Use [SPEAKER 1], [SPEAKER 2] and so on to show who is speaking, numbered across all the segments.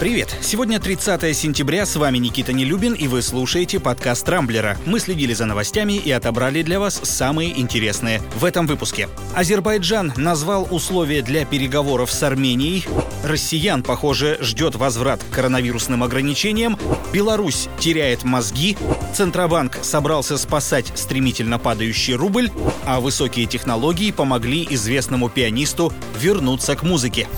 [SPEAKER 1] Привет! Сегодня 30 сентября, с вами Никита Нелюбин, и вы слушаете подкаст «Рамблера». Мы следили за новостями и отобрали для вас самые интересные в этом выпуске. Азербайджан назвал условия для переговоров с Арменией. Россиян, похоже, ждет возврат к коронавирусным ограничениям. Беларусь теряет мозги. Центробанк собрался спасать стремительно падающий рубль. А высокие технологии помогли известному пианисту вернуться к музыке.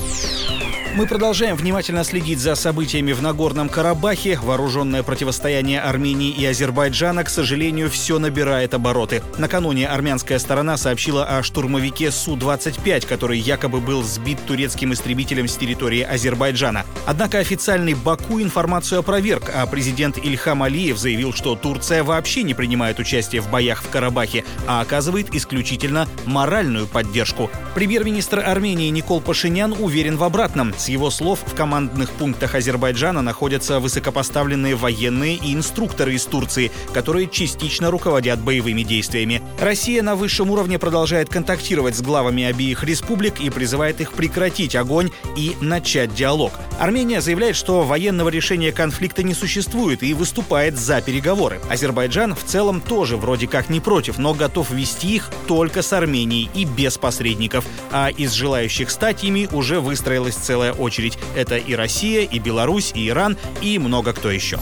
[SPEAKER 1] Мы продолжаем внимательно следить за событиями в Нагорном Карабахе. Вооруженное противостояние Армении и Азербайджана, к сожалению, все набирает обороты. Накануне армянская сторона сообщила о штурмовике Су-25, который якобы был сбит турецким истребителем с территории Азербайджана. Однако официальный Баку информацию опроверг, а президент Ильхам Алиев заявил, что Турция вообще не принимает участие в боях в Карабахе, а оказывает исключительно моральную поддержку. Премьер-министр Армении Никол Пашинян уверен в обратном. С его слов, в командных пунктах Азербайджана находятся высокопоставленные военные и инструкторы из Турции, которые частично руководят боевыми действиями. Россия на высшем уровне продолжает контактировать с главами обеих республик и призывает их прекратить огонь и начать диалог. Армения заявляет, что военного решения конфликта не существует и выступает за переговоры. Азербайджан в целом тоже вроде как не против, но готов вести их только с Арменией и без посредников. А из желающих стать ими уже выстроилась целая очередь. Это и Россия, и Беларусь, и Иран, и много кто еще.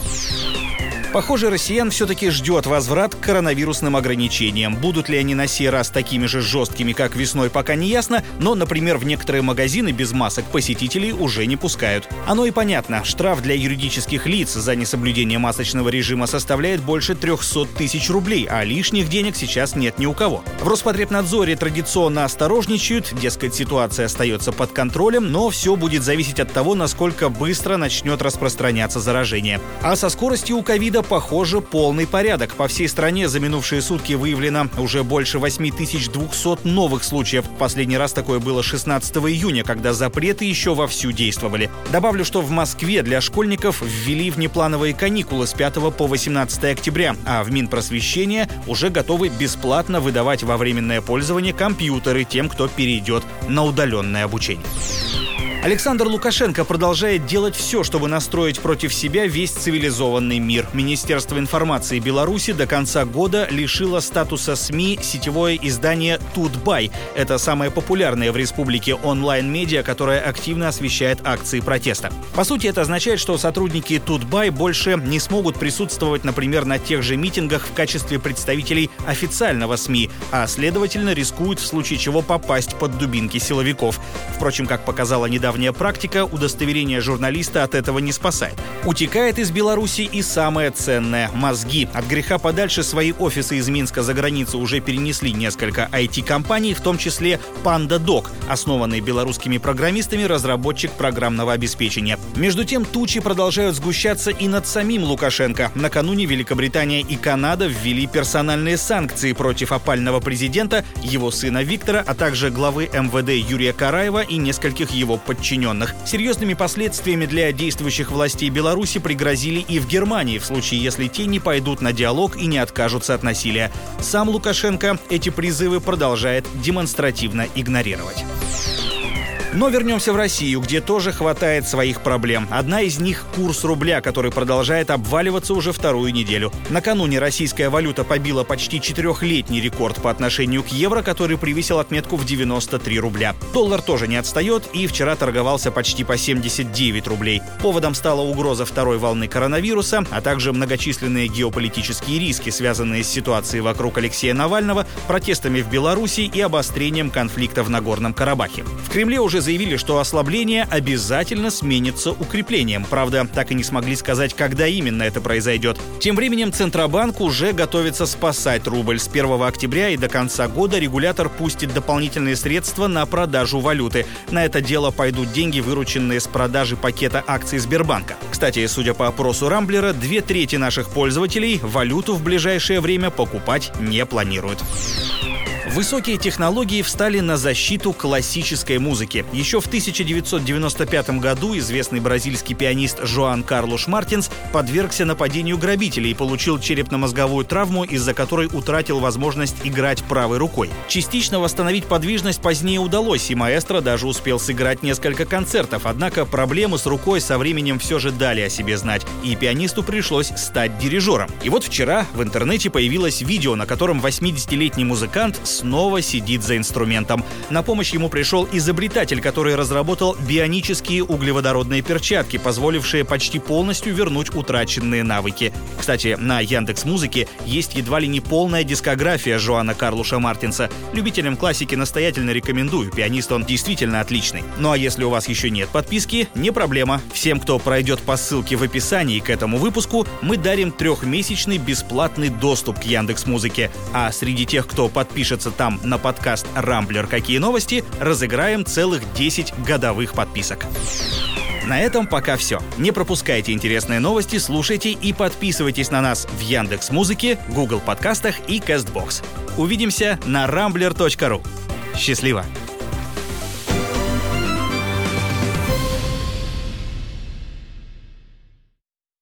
[SPEAKER 1] Похоже, россиян все-таки ждет возврат к коронавирусным ограничениям. Будут ли они на сей раз такими же жесткими, как весной, пока не ясно, но, например, в некоторые магазины без масок посетителей уже не пускают. Оно и понятно. Штраф для юридических лиц за несоблюдение масочного режима составляет больше 300 тысяч рублей, а лишних денег сейчас нет ни у кого. В Роспотребнадзоре традиционно осторожничают, дескать, ситуация остается под контролем, но все будет зависеть от того, насколько быстро начнет распространяться заражение. А со скоростью у ковида похоже, полный порядок. По всей стране за минувшие сутки выявлено уже больше 8200 новых случаев. Последний раз такое было 16 июня, когда запреты еще вовсю действовали. Добавлю, что в Москве для школьников ввели внеплановые каникулы с 5 по 18 октября, а в Минпросвещение уже готовы бесплатно выдавать во временное пользование компьютеры тем, кто перейдет на удаленное обучение. Александр Лукашенко продолжает делать все, чтобы настроить против себя весь цивилизованный мир. Министерство информации Беларуси до конца года лишило статуса СМИ сетевое издание «Тутбай». Это самое популярное в республике онлайн-медиа, которое активно освещает акции протеста. По сути, это означает, что сотрудники «Тутбай» больше не смогут присутствовать, например, на тех же митингах в качестве представителей официального СМИ, а, следовательно, рискуют в случае чего попасть под дубинки силовиков. Впрочем, как показала недавно недавняя практика, удостоверение журналиста от этого не спасает. Утекает из Беларуси и самое ценное – мозги. От греха подальше свои офисы из Минска за границу уже перенесли несколько IT-компаний, в том числе PandaDoc, основанный белорусскими программистами разработчик программного обеспечения. Между тем, тучи продолжают сгущаться и над самим Лукашенко. Накануне Великобритания и Канада ввели персональные санкции против опального президента, его сына Виктора, а также главы МВД Юрия Караева и нескольких его подчиненных подчиненных. Серьезными последствиями для действующих властей Беларуси пригрозили и в Германии, в случае, если те не пойдут на диалог и не откажутся от насилия. Сам Лукашенко эти призывы продолжает демонстративно игнорировать. Но вернемся в Россию, где тоже хватает своих проблем. Одна из них – курс рубля, который продолжает обваливаться уже вторую неделю. Накануне российская валюта побила почти четырехлетний рекорд по отношению к евро, который превысил отметку в 93 рубля. Доллар тоже не отстает и вчера торговался почти по 79 рублей. Поводом стала угроза второй волны коронавируса, а также многочисленные геополитические риски, связанные с ситуацией вокруг Алексея Навального, протестами в Беларуси и обострением конфликта в Нагорном Карабахе. В Кремле уже заявили, что ослабление обязательно сменится укреплением. Правда, так и не смогли сказать, когда именно это произойдет. Тем временем Центробанк уже готовится спасать рубль. С 1 октября и до конца года регулятор пустит дополнительные средства на продажу валюты. На это дело пойдут деньги, вырученные с продажи пакета акций Сбербанка. Кстати, судя по опросу Рамблера, две трети наших пользователей валюту в ближайшее время покупать не планируют. Высокие технологии встали на защиту классической музыки. Еще в 1995 году известный бразильский пианист Жоан Карлош Мартинс подвергся нападению грабителей и получил черепно-мозговую травму, из-за которой утратил возможность играть правой рукой. Частично восстановить подвижность позднее удалось, и маэстро даже успел сыграть несколько концертов, однако проблемы с рукой со временем все же дали о себе знать, и пианисту пришлось стать дирижером. И вот вчера в интернете появилось видео, на котором 80-летний музыкант снова сидит за инструментом. На помощь ему пришел изобретатель, который разработал бионические углеводородные перчатки, позволившие почти полностью вернуть утраченные навыки. Кстати, на Яндекс Музыке есть едва ли не полная дискография Жоана Карлуша Мартинса. Любителям классики настоятельно рекомендую, пианист он действительно отличный. Ну а если у вас еще нет подписки, не проблема. Всем, кто пройдет по ссылке в описании к этому выпуску, мы дарим трехмесячный бесплатный доступ к Яндекс Музыке. А среди тех, кто подпишется там на подкаст «Рамблер. Какие новости?», разыграем целых 10 годовых подписок. На этом пока все. Не пропускайте интересные новости, слушайте и подписывайтесь на нас в Яндекс Музыке, Google подкастах и Castbox. Увидимся на rambler.ru. Счастливо!